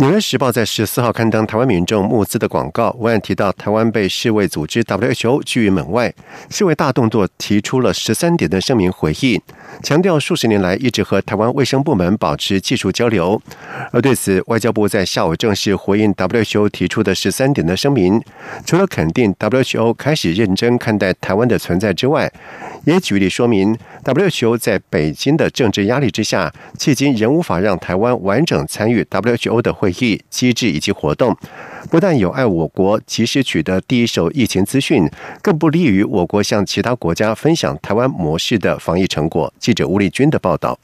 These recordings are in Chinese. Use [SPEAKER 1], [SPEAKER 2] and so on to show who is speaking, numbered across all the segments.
[SPEAKER 1] 纽约时报》在十四号刊登台湾民众募资的广告，文案提到台湾被世卫组织 WHO 拒于门外，世卫大动作提出了十三点的声明回应，强调数十年来一直和台湾卫生部门保持技术交流。而对此，外交部在下午正式回应 WHO 提出的十三点的声明，除了肯定 WHO 开始认真看待台湾的存在之外，也举例说明 WHO 在北京的政治压力之下，迄今仍无法让台湾完整参与 WHO 的会。议机制以及活动，不但有碍我国及时取得第一手疫情资讯，更不利于我国向其他国家分享台湾模式的防疫成果。记者吴丽君的报道。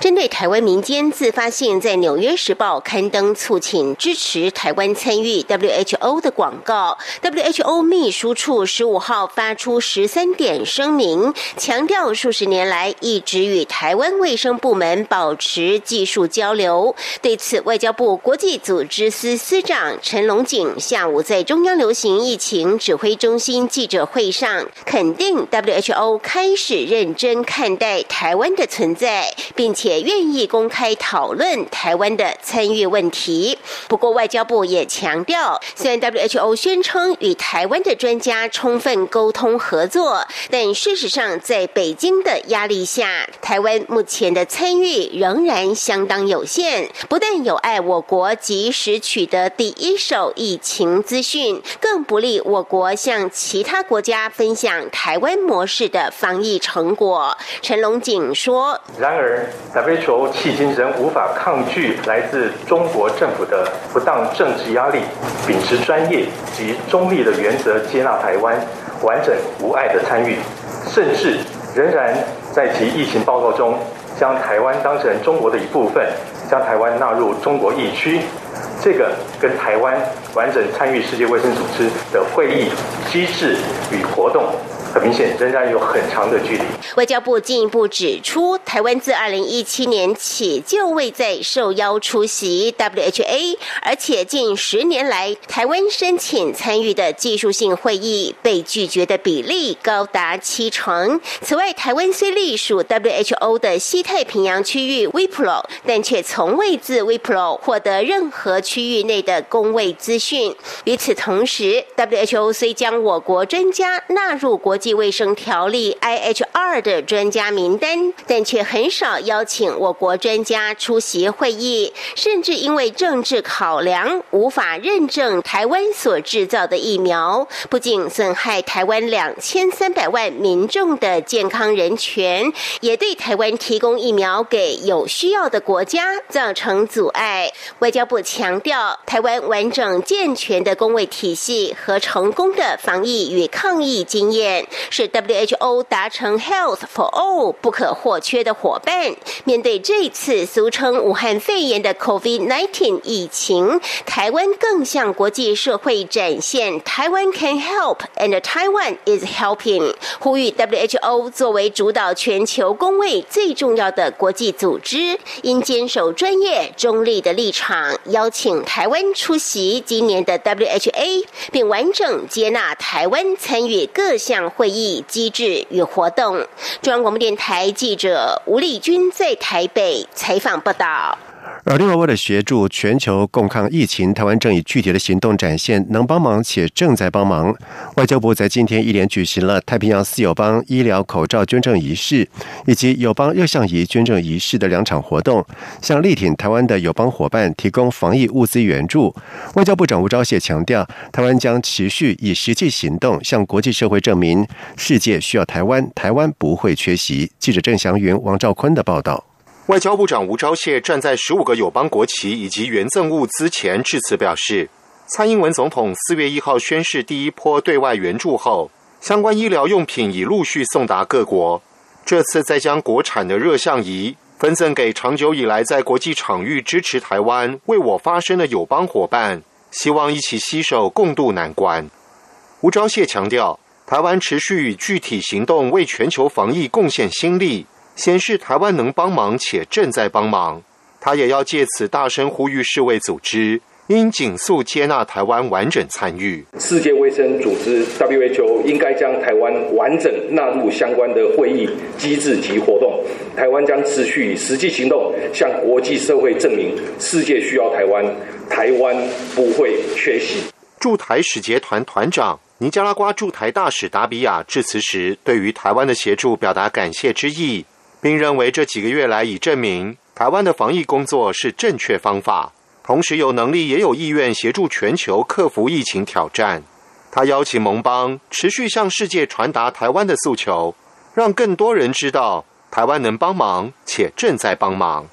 [SPEAKER 2] 针对台湾民间自发性在《纽约时报》刊登促请支持台湾参与 WHO 的广告，WHO 秘书处十五号发出十三点声明，强调数十年来一直与台湾卫生部门保持技术交流。对此，外交部国际组织司司长陈龙景下午在中央流行疫情指挥中心记者会上，肯定 WHO 开始认真看待台湾的存在，并。并且愿意公开讨论台湾的参与问题。不过，外交部也强调，虽然 WHO 宣称与台湾的专家充分沟通合作，但事实上，在北京的压力下，台湾目前的参与仍然相当有限。不但有碍我国及时取得第一手疫情资讯，更不利我国向其他国家分享台湾模式的防疫成果。陈龙景说：“
[SPEAKER 3] 然而。” WHO 迄今仍无法抗拒来自中国政府的不当政治压力，秉持专业及中立的原则，接纳台湾完整无碍的参与，甚至仍然在其疫情报告中将台湾当成中国的一部分，将台湾纳入中国疫区。这个跟台湾完整参与世界卫生组织的会议机制与活动。很明显，仍然有很长的距离。
[SPEAKER 2] 外交部进一步指出，台湾自二零一七年起就未再受邀出席 WHA，而且近十年来，台湾申请参与的技术性会议被拒绝的比例高达七成。此外，台湾虽隶属 WHO 的西太平洋区域 WPRO，但却从未自 WIPRO 获得任何区域内的公卫资讯。与此同时，WHO 虽将我国专家纳入国际。际卫生条例 （IHR） 的专家名单，但却很少邀请我国专家出席会议，甚至因为政治考量，无法认证台湾所制造的疫苗，不仅损害台湾两千三百万民众的健康人权，也对台湾提供疫苗给有需要的国家造成阻碍。外交部强调，台湾完整健全的公卫体系和成功的防疫与抗疫经验。是 WHO 达成 Health for All 不可或缺的伙伴。面对这次俗称武汉肺炎的 COVID-19 疫情，台湾更向国际社会展现台湾 can help and Taiwan is helping，呼吁 WHO 作为主导全球公卫最重要的国际组织，应坚守专业中立的立场，邀请台湾出席今年的 WHA，并完整接纳台湾参与各项会。议机制与活动，中央广播电台记者吴丽君在台北采访报道。
[SPEAKER 1] 而另外，为了协助全球共抗疫情，台湾正以具体的行动展现能帮忙且正在帮忙。外交部在今天一连举行了太平洋四友邦医疗口罩捐赠仪式以及友邦热像仪捐赠仪式的两场活动，向力挺台湾的友邦伙伴提供防疫物资援助。外交部长吴钊燮强调，台湾将持续以实际行动向国际社会证明，世界需要台湾，台湾不会缺席。记者郑祥云、王兆坤的报道。
[SPEAKER 4] 外交部长吴钊燮站在十五个友邦国旗以及援赠物资前致辞，表示，蔡英文总统四月一号宣誓第一波对外援助后，相关医疗用品已陆续送达各国。这次再将国产的热像仪分赠给长久以来在国际场域支持台湾、为我发声的友邦伙伴，希望一起携手共度难关。吴钊燮强调，台湾持续以具体行动为全球防疫贡献心力，显示台湾能帮忙且正在帮忙。他也要借此大声呼吁世卫组织。应紧速接纳台湾完整参与
[SPEAKER 5] 世界卫生组织 （WHO），应该将台湾完整纳入相关的会议机制及活动。台湾将持续以实际行动向国际社会证明，世界需要台湾，台湾不会缺席。
[SPEAKER 4] 驻台使节团团长、尼加拉瓜驻台大使达比亚致辞时，对于台湾的协助表达感谢之意，并认为这几个月来已证明台湾的防疫工作是正确方法。同时有能力也有意愿协助全球克服疫情挑战。他邀请盟邦持续向世界传达台湾的诉求，让更多人知道台湾能帮忙且正在帮忙。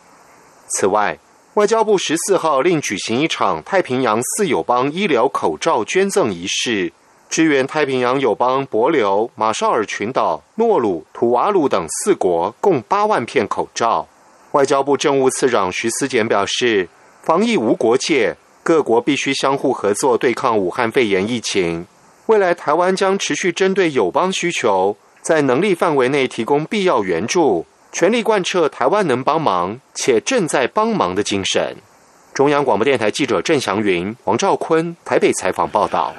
[SPEAKER 4] 此外，外交部十四号另举行一场太平洋四友邦医疗口罩捐赠仪式，支援太平洋友邦帛琉、马绍尔群岛、诺鲁、图瓦鲁等四国共八万片口罩。外交部政务次长徐思俭表示。防疫无国界，各国必须相互合作对抗武汉肺炎疫情。未来台湾将持续针对友邦需求，在能力范围内提供必要援助，全力贯彻台湾能帮忙且正在帮忙的精神。中央广播电台记者郑祥云、王兆坤台北采访报道。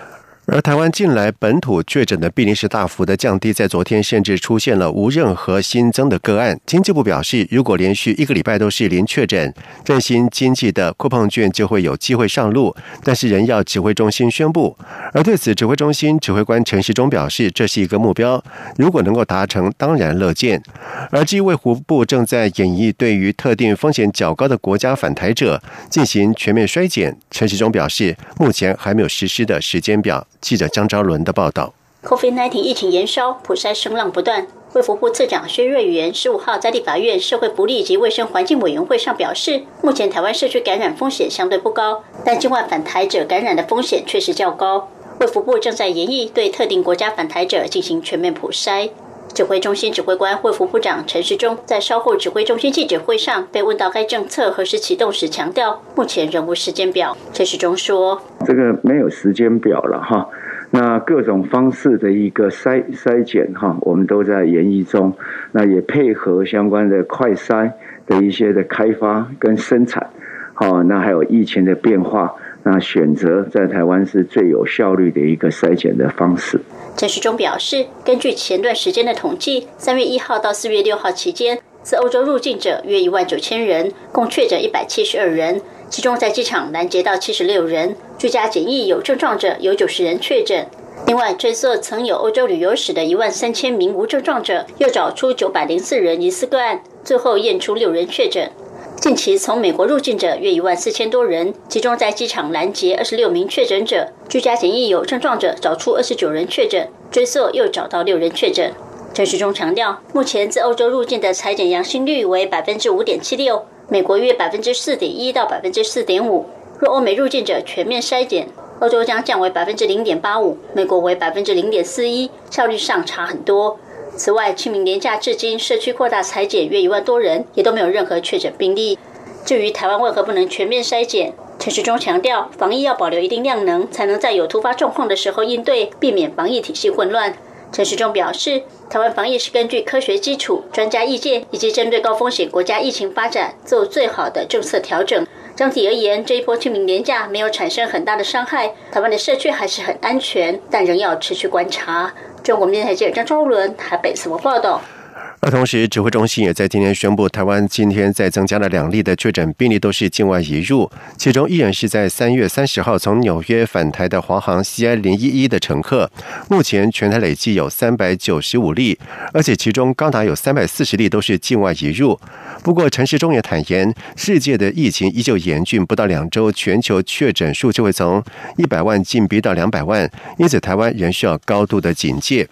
[SPEAKER 1] 而台湾近来本土确诊的病例是大幅的降低，在昨天甚至出现了无任何新增的个案。经济部表示，如果连续一个礼拜都是零确诊，振兴经济的扩碰券就会有机会上路，但是仍要指挥中心宣布。而对此，指挥中心指挥官陈时中表示，这是一个目标，如果能够达成，当然乐见。而基卫湖部正在演绎对于特定风险较高的国家返台者进行全面衰减。陈时中表示，目前还没有实施的时间表。记者张昭伦的报道
[SPEAKER 6] ：COVID-19 疫情延烧，普筛声浪不断。卫福部次长薛瑞元十五号在立法院社会福利及卫生环境委员会上表示，目前台湾社区感染风险相对不高，但境外返台者感染的风险确实较高。卫福部正在研议对特定国家返台者进行全面普筛。指挥中心指挥官卫福部长陈时中在稍后指挥中心记者会上被问到该政策何时启动时，强调目前仍无时间表。陈时中说：“
[SPEAKER 7] 这个没有时间表了哈，那各种方式的一个筛筛检哈，我们都在研议中，那也配合相关的快筛的一些的开发跟生产，好，那还有疫情的变化。”那选择在台湾是最有效率的一个筛检的方式。
[SPEAKER 6] 陈时中表示，根据前段时间的统计，三月一号到四月六号期间，自欧洲入境者约一万九千人，共确诊一百七十二人，其中在机场拦截到七十六人，居家检疫有症状者有九十人确诊。另外，追溯曾有欧洲旅游史的一万三千名无症状者，又找出九百零四人疑似个案，最后验出六人确诊。近期从美国入境者约一万四千多人，其中在机场拦截二十六名确诊者，居家检疫有症状者找出二十九人确诊，追溯又找到六人确诊。陈时中强调，目前自欧洲入境的裁检阳性率为百分之五点七六，美国约百分之四点一到百分之四点五。若欧美入境者全面筛检，欧洲将降为百分之零点八五，美国为百分之零点四一，效率上差很多。此外，清明年假至今，社区扩大裁减约一万多人，也都没有任何确诊病例。至于台湾为何不能全面筛检，陈时中强调，防疫要保留一定量能，才能在有突发状况的时候应对，避免防疫体系混乱。陈时中表示，台湾防疫是根据科学基础、专家意见以及针对高风险国家疫情发展做最好的政策调整。整体而言，这一波清明年假没有产生很大的伤害，台湾的社区还是很安全，但仍要持续观察。中国电台记者张昭伦台北什么报道？
[SPEAKER 1] 而同时，指挥中心也在今天宣布，台湾今天再增加了两例的确诊病例，都是境外移入，其中一人是在三月三十号从纽约返台的华航 CI 零一一的乘客。目前全台累计有三百九十五例，而且其中高达有三百四十例都是境外移入。不过，陈时中也坦言，世界的疫情依旧严峻，不到两周，全球确诊数就会从一百万进逼到两百万，因此台湾仍需要高度的警戒。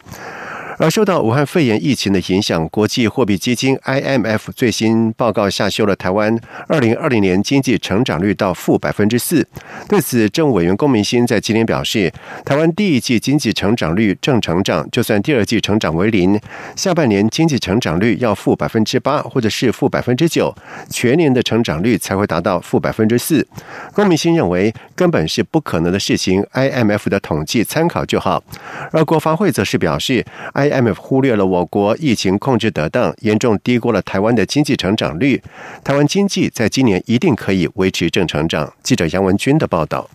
[SPEAKER 1] 而受到武汉肺炎疫情的影响，国际货币基金 IMF 最新报告下修了台湾二零二零年经济成长率到负百分之四。对此，政务委员龚明鑫在今天表示，台湾第一季经济成长率正成长，就算第二季成长为零，下半年经济成长率要负百分之八或者是负百分之九，全年的成长率才会达到负百分之四。龚明鑫认为，根本是不可能的事情，IMF 的统计参考就好。而国发会则是表示，I IMF 忽略了我国疫情控制得当，严重低估了台湾的经济成长率。台湾经济在今年一定可以维持正成长。记者杨文军的报道。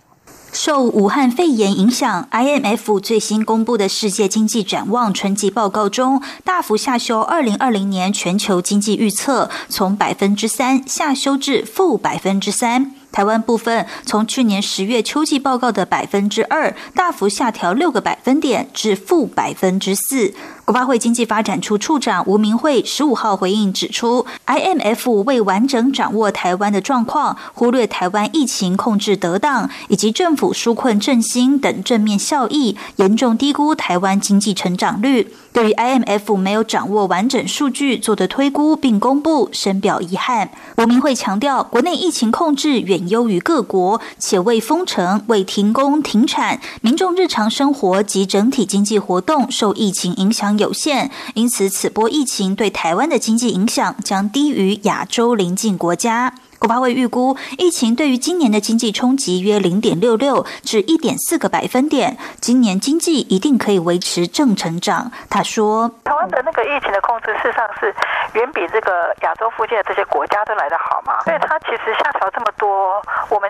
[SPEAKER 8] 受武汉肺炎影响，IMF 最新公布的世界经济展望春季报告中，大幅下修2020年全球经济预测，从百分之三下修至负百分之三。台湾部分从去年十月秋季报告的百分之二，大幅下调六个百分点至负百分之四。国发会经济发展处处长吴明慧十五号回应指出，IMF 未完整掌握台湾的状况，忽略台湾疫情控制得当以及政府纾困振兴等正面效益，严重低估台湾经济成长率。对于 IMF 没有掌握完整数据做的推估并公布，深表遗憾。吴明慧强调，国内疫情控制远优于各国，且未封城、未停工停产，民众日常生活及整体经济活动受疫情影响有限，因此此波疫情对台湾的经济影响将低于亚洲邻近国家。国发会预估，疫情对于今年的经济冲击约零点六六至一点四个百分点，今年经济一定可以维持正成长。他说：“
[SPEAKER 9] 台湾的那个疫情的控制，事实上是远比这个亚洲附近的这些国家都来得好嘛。所以它其实下调这么多，我们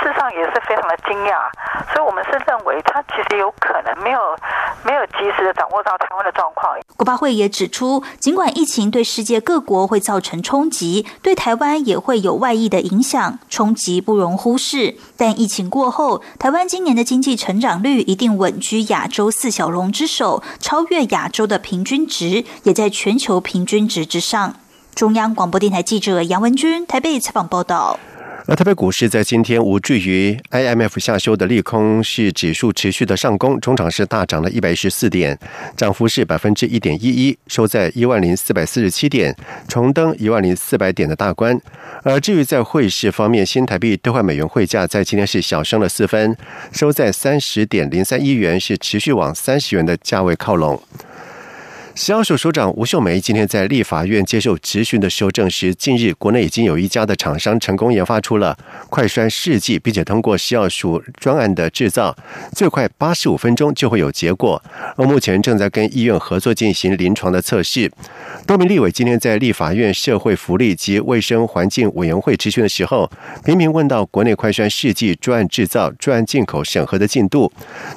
[SPEAKER 9] 事实上也是非常的惊讶。所以我们是认为，它其实有可能没有没有及时的掌握到台湾的状况。”
[SPEAKER 8] 国发会也指出，尽管疫情对世界各国会造成冲击，对台湾也会有。外溢的影响冲击不容忽视，但疫情过后，台湾今年的经济成长率一定稳居亚洲四小龙之首，超越亚洲的平均值，也在全球平均值之上。中央广播电台记者杨文君台北采访报道。
[SPEAKER 1] 而台北股市在今天无惧于 IMF 下修的利空，是指数持续的上攻，中场是大涨了一百一十四点，涨幅是百分之一点一一，收在一万零四百四十七点，重登一万零四百点的大关。而至于在汇市方面，新台币兑换美元汇价在今天是小升了四分，收在三十点零三一元，是持续往三十元的价位靠拢。食药署署长吴秀梅今天在立法院接受质询的时候证实，近日国内已经有一家的厂商成功研发出了快栓试剂，并且通过食药署专案的制造，最快八十五分钟就会有结果。而目前正在跟医院合作进行临床的测试。多名立委今天在立法院社会福利及卫生环境委员会质询的时候，频频问到国内快栓试剂专案制造、专案进口审核的进度。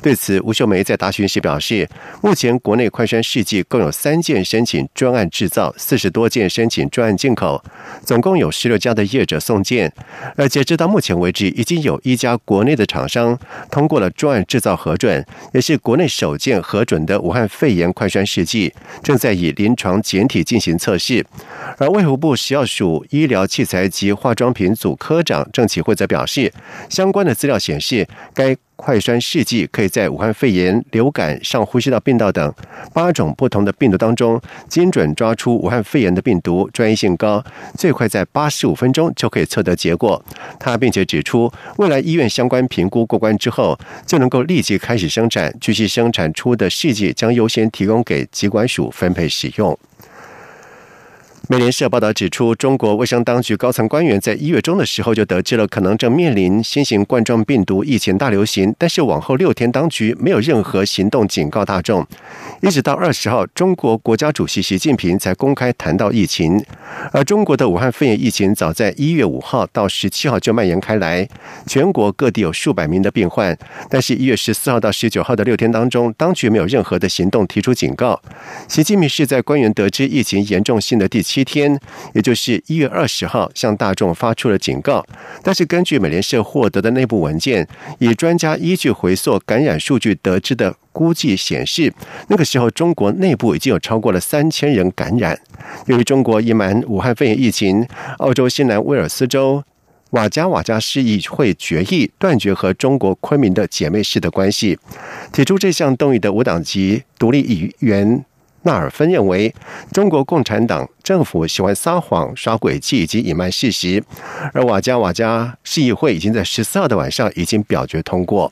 [SPEAKER 1] 对此，吴秀梅在答询时表示，目前国内快栓试剂共有。有三件申请专案制造，四十多件申请专案进口，总共有十六家的业者送件。而截至到目前为止，已经有一家国内的厂商通过了专案制造核准，也是国内首件核准的武汉肺炎快栓试剂，正在以临床简体进行测试。而卫福部食药署医疗器材及化妆品组科长郑启慧则表示，相关的资料显示，该。快栓试剂可以在武汉肺炎、流感、上呼吸道病毒等八种不同的病毒当中，精准抓出武汉肺炎的病毒，专业性高，最快在八十五分钟就可以测得结果。他并且指出，未来医院相关评估过关之后，就能够立即开始生产，据悉生产出的试剂将优先提供给疾管署分配使用。美联社报道指出，中国卫生当局高层官员在一月中的时候就得知了可能正面临新型冠状病毒疫情大流行，但是往后六天当局没有任何行动警告大众，一直到二十号，中国国家主席习近平才公开谈到疫情。而中国的武汉肺炎疫情早在一月五号到十七号就蔓延开来，全国各地有数百名的病患，但是一月十四号到十九号的六天当中，当局没有任何的行动提出警告。习近平是在官员得知疫情严重性的第七。天，也就是一月二十号，向大众发出了警告。但是，根据美联社获得的内部文件，以专家依据回溯感染数据得知的估计显示，那个时候中国内部已经有超过了三千人感染。由于中国隐瞒武汉肺炎疫情，澳洲新南威尔斯州瓦加瓦加市议会决议断绝和中国昆明的姐妹市的关系。提出这项动议的无党籍独立议员。纳尔芬认为，中国共产党政府喜欢撒谎、耍诡计以及隐瞒事实，而瓦加瓦加市议会已经在十四号的晚上已经表决通过。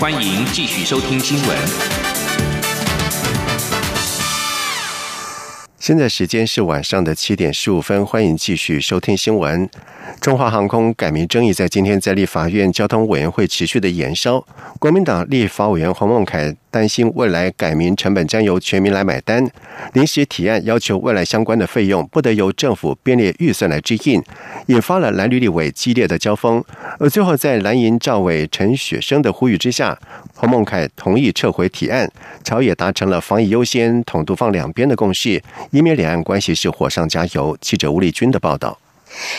[SPEAKER 10] 欢迎继续收听新闻。
[SPEAKER 1] 现在时间是晚上的七点十五分，欢迎继续收听新闻。中华航空改名争议在今天在立法院交通委员会持续的延烧，国民党立法委员黄孟凯。担心未来改名成本将由全民来买单，临时提案要求未来相关的费用不得由政府编列预算来支应，引发了蓝绿立委激烈的交锋。而最后在蓝营赵伟、陈雪生的呼吁之下，黄孟凯同意撤回提案，朝野达成了防疫优先、统独放两边的共识，以免两岸关系是火上加油。记者吴立军的报道。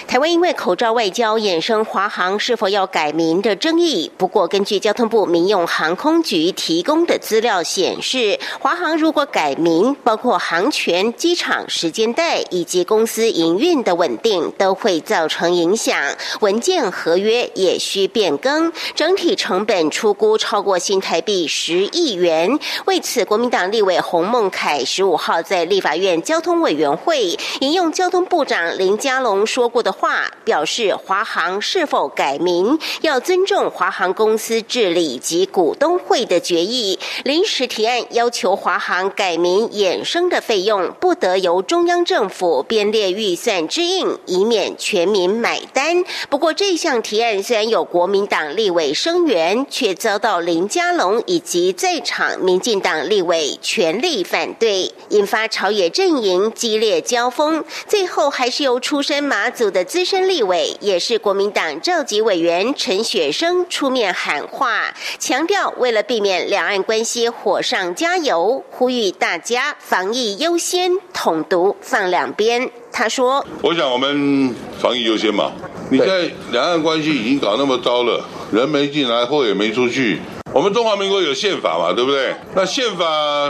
[SPEAKER 2] 台湾因为口罩外交衍生华航是否要改名的争议。不过，根据交通部民用航空局提供的资料显示，华航如果改名，包括航权、机场时间带以及公司营运的稳定，都会造成影响。文件合约也需变更，整体成本出估超过新台币十亿元。为此，国民党立委洪孟凯十五号在立法院交通委员会引用交通部长林佳龙说。说过的话表示，华航是否改名要尊重华航公司治理及股东会的决议。临时提案要求华航改名衍生的费用不得由中央政府编列预算支应，以免全民买单。不过，这项提案虽然有国民党立委声援，却遭到林佳龙以及在场民进党立委全力反对，引发朝野阵营激烈交锋。最后，还是由出身马。组的资深立委，也是国民党召集委员陈雪生出面喊话，强调为了避免两岸关系火上加油，呼吁大家防疫优先，统独放两边。他说：“
[SPEAKER 11] 我想我们防疫优先嘛，你在两岸关系已经搞那么糟了，人没进来，货也没出去。”我们中华民国有宪法嘛，对不对？那宪法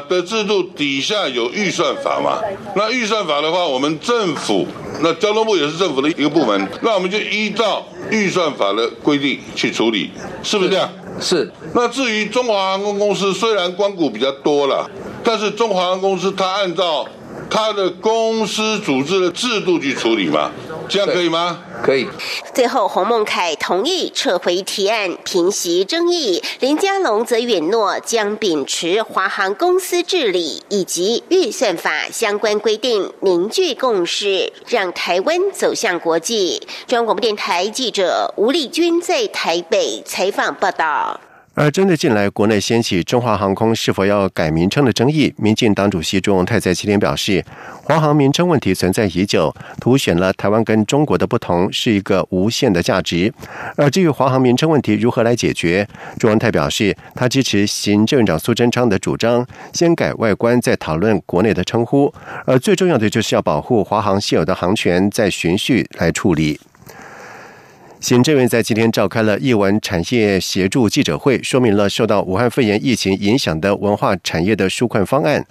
[SPEAKER 11] 的制度底下有预算法嘛？那预算法的话，我们政府，那交通部也是政府的一个部门，那我们就依照预算法的规定去处理，是不是这样？
[SPEAKER 12] 是。
[SPEAKER 11] 那至于中华航空公司，虽然光股比较多了，但是中华航空公司它按照它的公司组织的制度去处理嘛，这样可以吗？
[SPEAKER 12] 可以。
[SPEAKER 2] 最后，洪孟凯同意撤回提案，平息争议。林佳龙则允诺将秉持华航公司治理以及预算法相关规定，凝聚共识，让台湾走向国际。中央广播电台记者吴丽君在台北采访报道。
[SPEAKER 1] 而针对近来国内掀起中华航空是否要改名称的争议，民进党主席朱荣泰在今天表示，华航名称问题存在已久，凸显了台湾跟中国的不同，是一个无限的价值。而至于华航名称问题如何来解决，朱荣泰表示，他支持行政院长苏贞昌的主张，先改外观，再讨论国内的称呼。而最重要的就是要保护华航现有的航权，再循序来处理。行政院在今天召开了译文产业协助记者会，说明了受到武汉肺炎疫情影响的文化产业的纾困方案。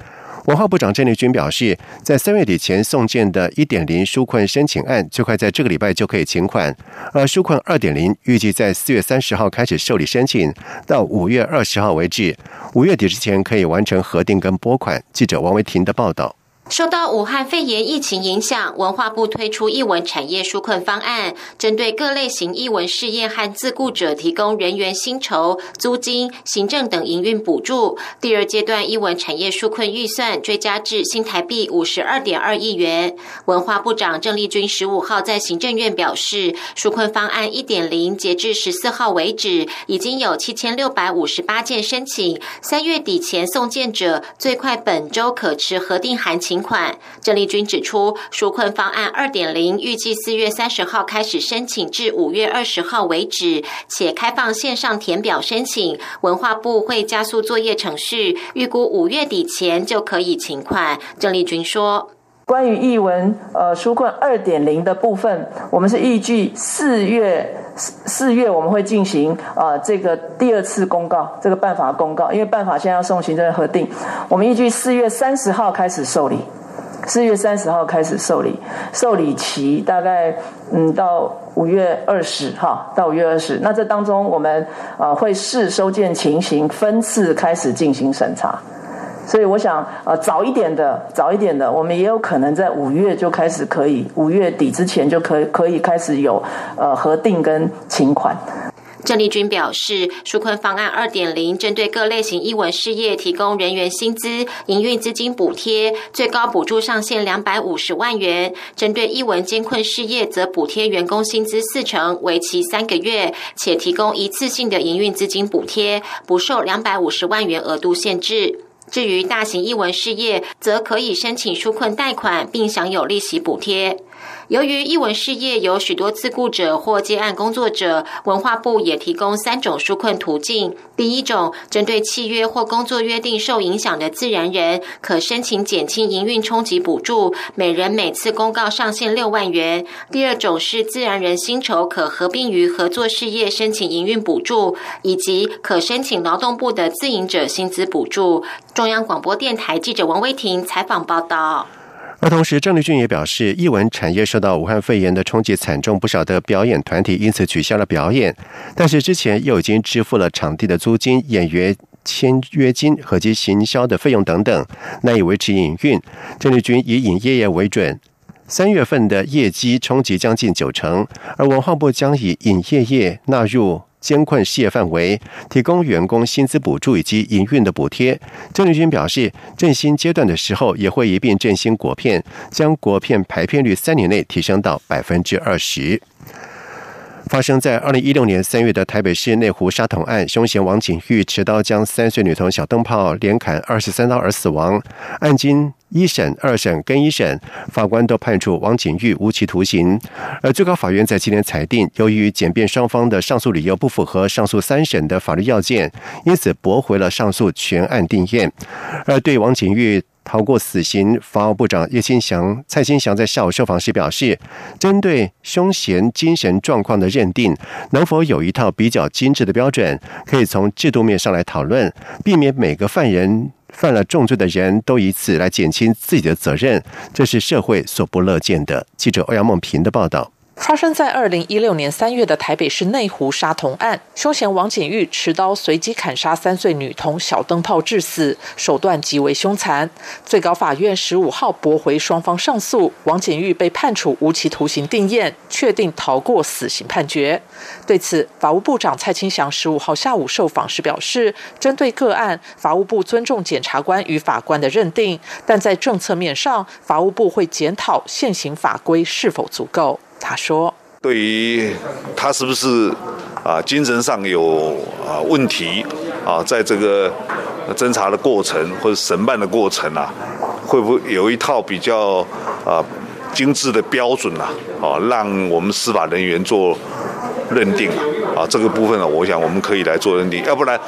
[SPEAKER 1] 文化部长郑丽君表示，在三月底前送件的一点零纾困申请案，最快在这个礼拜就可以请款；而纾困二点零预计在四月三十号开始受理申请，到五月二十号为止，五月底之前可以完成核定跟拨款。记者王维婷的报道。
[SPEAKER 13] 受到武汉肺炎疫情影响，文化部推出译文产业纾困方案，针对各类型译文事业和自雇者提供人员薪酬、租金、行政等营运补助。第二阶段译文产业纾困预算追加至新台币五十二点二亿元。文化部长郑丽君十五号在行政院表示，纾困方案一点零截至十四号为止，已经有七千六百五十八件申请，三月底前送件者最快本周可持核定函请。款。郑丽君指出，纾困方案二点零预计四月三十号开始申请，至五月二十号为止，且开放线上填表申请。文化部会加速作业程序，预估五月底前就可以请款。郑丽君说。
[SPEAKER 12] 关于译文呃纾困二点零的部分，我们是预计四月四四月我们会进行呃这个第二次公告，这个办法公告，因为办法现在要送行政核定，我们预计四月三十号开始受理，四月三十号开始受理，受理期大概嗯到五月二十号到五月二十，那这当中我们呃会视收件情形分次开始进行审查。所以我想，呃，早一点的，早一点的，我们也有可能在五月就开始可以，五月底之前就可以可以开始有呃核定跟请款。
[SPEAKER 13] 郑丽君表示，纾困方案二点零针对各类型译文事业提供人员薪资、营运资金补贴，最高补助上限两百五十万元；针对译文艰困事业，则补贴员工薪资四成，为期三个月，且提供一次性的营运资金补贴，不受两百五十万元额度限制。至于大型译文事业，则可以申请纾困贷款，并享有利息补贴。由于译文事业有许多自雇者或接案工作者，文化部也提供三种纾困途径。第一种，针对契约或工作约定受影响的自然人，可申请减轻营运冲击补助，每人每次公告上限六万元。第二种是自然人薪酬可合并于合作事业申请营运补助，以及可申请劳动部的自营者薪资补助。中央广播电台记者王威婷采访报道。
[SPEAKER 1] 而同时，郑丽君也表示，艺文产业受到武汉肺炎的冲击惨重，不少的表演团体因此取消了表演。但是之前又已经支付了场地的租金、演员签约金和及行销的费用等等，难以维持营运。郑丽君以影业业为准，三月份的业绩冲击将近九成，而文化部将以影业业纳入。监困事业范围，提供员工薪资补助以及营运的补贴。郑丽君表示，振兴阶段的时候也会一并振兴果片，将果片排片率三年内提升到百分之二十。发生在二零一六年三月的台北市内湖杀童案，凶嫌王景玉持刀将三岁女童小灯泡连砍二十三刀而死亡。案经一审、二审跟一审，法官都判处王景玉无期徒刑。而最高法院在今天裁定，由于检辩双方的上诉理由不符合上诉三审的法律要件，因此驳回了上诉全案定验。而对王景玉。逃过死刑，法务部长叶新祥、蔡新祥在下午受访时表示，针对凶嫌精神状况的认定，能否有一套比较精致的标准，可以从制度面上来讨论，避免每个犯人犯了重罪的人都以此来减轻自己的责任，这是社会所不乐见的。记者欧阳梦平的报道。
[SPEAKER 14] 发生在二零一六年三月的台北市内湖杀童案，凶嫌王景玉持刀随机砍杀三岁女童小灯泡致死，手段极为凶残。最高法院十五号驳回双方上诉，王景玉被判处无期徒刑定验，确定逃过死刑判决。对此，法务部长蔡清祥十五号下午受访时表示，针对个案，法务部尊重检察官与法官的认定，但在政策面上，法务部会检讨现行法规是否足够。他说：“
[SPEAKER 15] 对于他是不是啊精神上有啊问题啊，在这个侦查的过程或者审判的过程啊，会不会有一套比较啊精致的标准啊？啊，让我们司法人员做认定啊？啊，这个部分呢，我想我们可以来做认定，要不然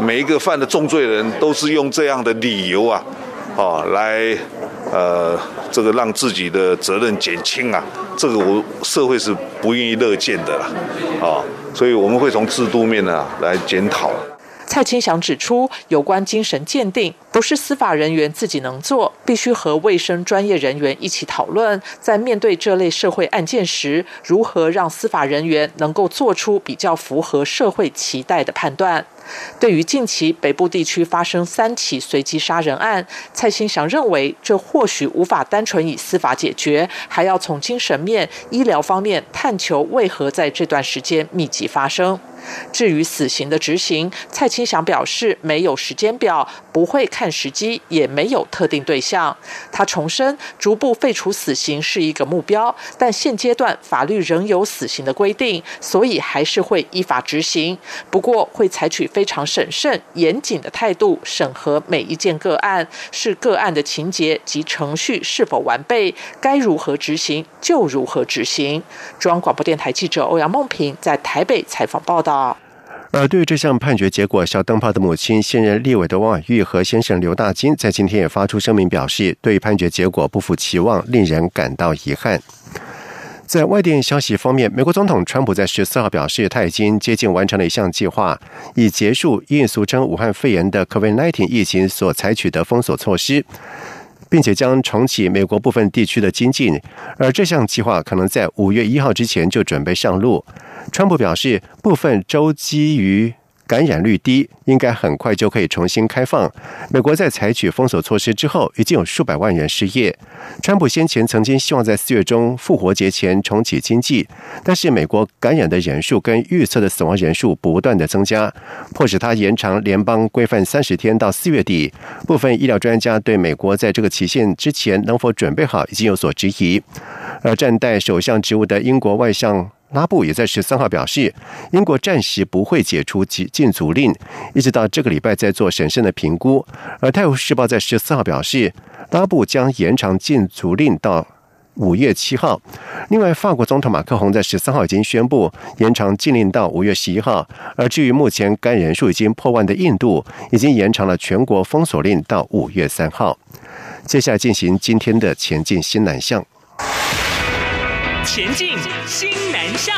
[SPEAKER 15] 每一个犯的重罪人都是用这样的理由啊，啊来。”呃，这个让自己的责任减轻啊，这个我社会是不愿意乐见的啦，啊，所以我们会从制度面呢来检讨。
[SPEAKER 14] 蔡清祥指出，有关精神鉴定不是司法人员自己能做，必须和卫生专业人员一起讨论，在面对这类社会案件时，如何让司法人员能够做出比较符合社会期待的判断。对于近期北部地区发生三起随机杀人案，蔡新祥认为，这或许无法单纯以司法解决，还要从精神面、医疗方面探求为何在这段时间密集发生。至于死刑的执行，蔡清祥表示没有时间表，不会看时机，也没有特定对象。他重申，逐步废除死刑是一个目标，但现阶段法律仍有死刑的规定，所以还是会依法执行。不过会采取非常审慎、严谨的态度审核每一件个案，是个案的情节及程序是否完备，该如何执行就如何执行。中央广播电台记者欧阳梦平在台北采访报道。
[SPEAKER 1] 而对于这项判决结果，小灯泡的母亲、现任立委的汪婉玉和先生刘大金在今天也发出声明，表示对判决结果不负期望，令人感到遗憾。在外电消息方面，美国总统川普在十四号表示，他已经接近完成了一项计划，以结束因俗称武汉肺炎的 COVID-19 疫情所采取的封锁措施。并且将重启美国部分地区的经济，而这项计划可能在五月一号之前就准备上路。川普表示，部分州基于。感染率低，应该很快就可以重新开放。美国在采取封锁措施之后，已经有数百万人失业。川普先前曾经希望在四月中复活节前重启经济，但是美国感染的人数跟预测的死亡人数不断的增加，迫使他延长联邦规范三十天到四月底。部分医疗专家对美国在这个期限之前能否准备好，已经有所质疑。而暂代首相职务的英国外相。拉布也在十三号表示，英国暂时不会解除禁禁足令，一直到这个礼拜再做审慎的评估。而《泰晤士报》在十四号表示，拉布将延长禁足令到五月七号。另外，法国总统马克龙在十三号已经宣布延长禁令到五月十一号。而至于目前感染人数已经破万的印度，已经延长了全国封锁令到五月三号。接下来进行今天的前进新南向。前进新南上。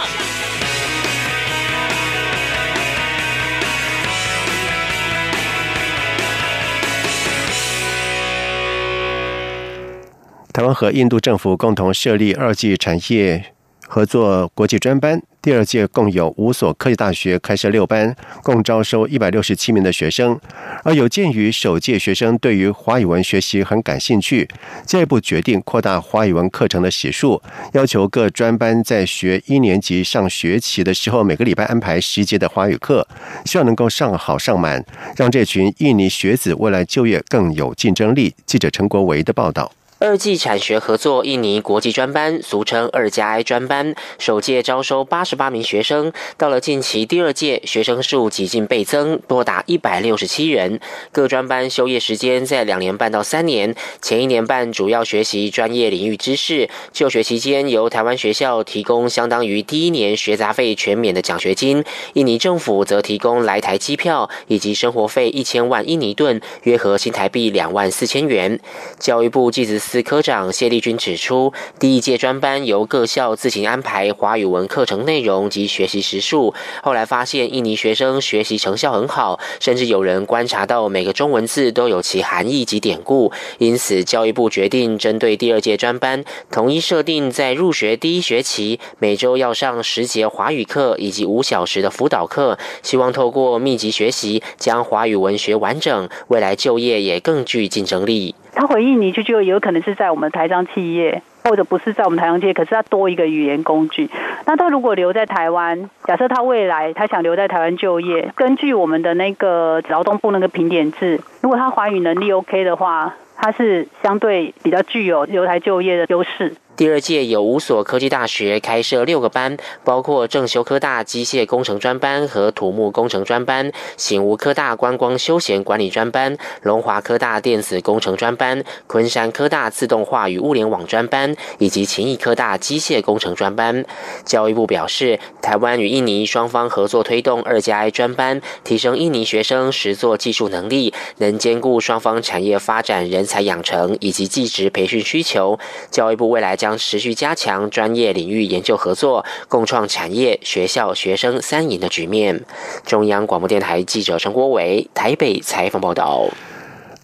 [SPEAKER 1] 台湾和印度政府共同设立二级产业合作国际专班。第二届共有五所科技大学开设六班，共招收一百六十七名的学生。而有鉴于首届学生对于华语文学习很感兴趣，进一步决定扩大华语文课程的时数，要求各专班在学一年级上学期的时候，每个礼拜安排十节的华语课，希望能够上好上满，让这群印尼学子未来就业更有竞争力。记者陈国维的报道。
[SPEAKER 16] 二技产学合作印尼国际专班，俗称二加 I 专班，首届招收八十八名学生。到了近期第二届，学生数几近倍增，多达一百六十七人。各专班修业时间在两年半到三年，前一年半主要学习专业领域知识。就学期间，由台湾学校提供相当于第一年学杂费全免的奖学金，印尼政府则提供来台机票以及生活费一千万印尼盾，约合新台币两万四千元。教育部继子。司科长谢立军指出，第一届专班由各校自行安排华语文课程内容及学习时数。后来发现印尼学生学习成效很好，甚至有人观察到每个中文字都有其含义及典故。因此，教育部决定针对第二届专班，统一设定在入学第一学期每周要上十节华语课以及五小时的辅导课，希望透过密集学习将华语文学完整，未来就业也更具竞争力。
[SPEAKER 17] 他回印尼就就有可能是在我们台商企业，或者不是在我们台商界，可是他多一个语言工具。那他如果留在台湾，假设他未来他想留在台湾就业，根据我们的那个劳动部那个评点制，如果他华语能力 OK 的话，他是相对比较具有留台就业的优势。
[SPEAKER 16] 第二届有五所科技大学开设六个班，包括正修科大机械工程专班和土木工程专班、醒吾科大观光休闲管理专班、龙华科大电子工程专班、昆山科大自动化与物联网专班以及勤益科大机械工程专班。教育部表示，台湾与印尼双方合作推动二加 I 专班，提升印尼学生实作技术能力，能兼顾双方产业发展、人才养成以及技职培训需求。教育部未来将将持续加强专业领域研究合作，共创产业、学校、学生三赢的局面。中央广播电台记者陈国伟台北采访报道。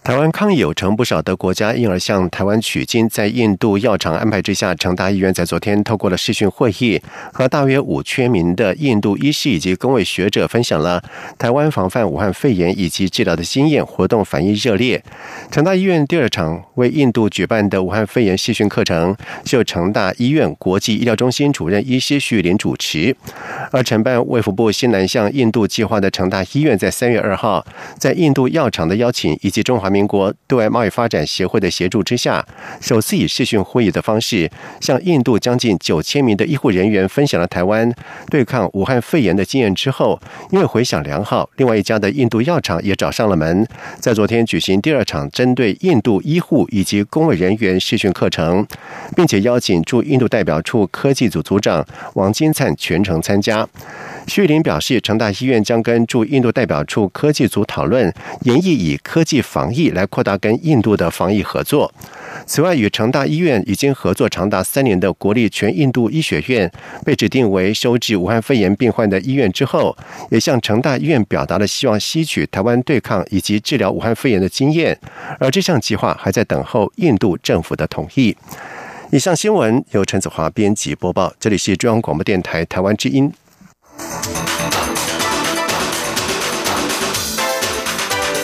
[SPEAKER 1] 台湾抗疫有成，不少的国家因而向台湾取经。在印度药厂安排之下，成大医院在昨天透过了视讯会议，和大约五千名的印度医师以及工位学者分享了台湾防范武汉肺炎以及治疗的经验，活动反应热烈。成大医院第二场为印度举办的武汉肺炎视讯课程，由成大医院国际医疗中心主任医师徐玉林主持。而承办卫福部新南向印度计划的成大医院，在三月二号，在印度药厂的邀请以及中华。民国对外贸易发展协会的协助之下，首次以视讯会议的方式，向印度将近九千名的医护人员分享了台湾对抗武汉肺炎的经验之后，因为回响良好，另外一家的印度药厂也找上了门，在昨天举行第二场针对印度医护以及工卫人员视讯课程，并且邀请驻印度代表处科技组组长王金灿全程参加。徐玉林表示，成大医院将跟驻印度代表处科技组讨论，研议以科技防疫来扩大跟印度的防疫合作。此外，与成大医院已经合作长达三年的国立全印度医学院，被指定为收治武汉肺炎病患的医院之后，也向成大医院表达了希望吸取台湾对抗以及治疗武汉肺炎的经验。而这项计划还在等候印度政府的同意。以上新闻由陈子华编辑播报，这里是中央广播电台台湾之音。Música